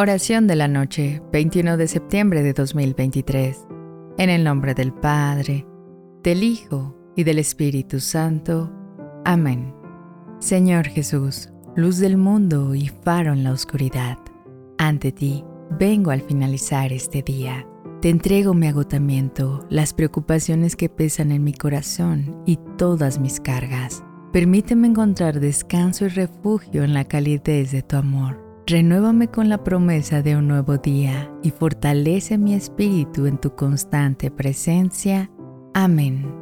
Oración de la noche, 21 de septiembre de 2023. En el nombre del Padre, del Hijo y del Espíritu Santo. Amén. Señor Jesús, luz del mundo y faro en la oscuridad, ante ti vengo al finalizar este día. Te entrego mi agotamiento, las preocupaciones que pesan en mi corazón y todas mis cargas. Permíteme encontrar descanso y refugio en la calidez de tu amor Renuévame con la promesa de un nuevo día y fortalece mi espíritu en tu constante presencia. Amén.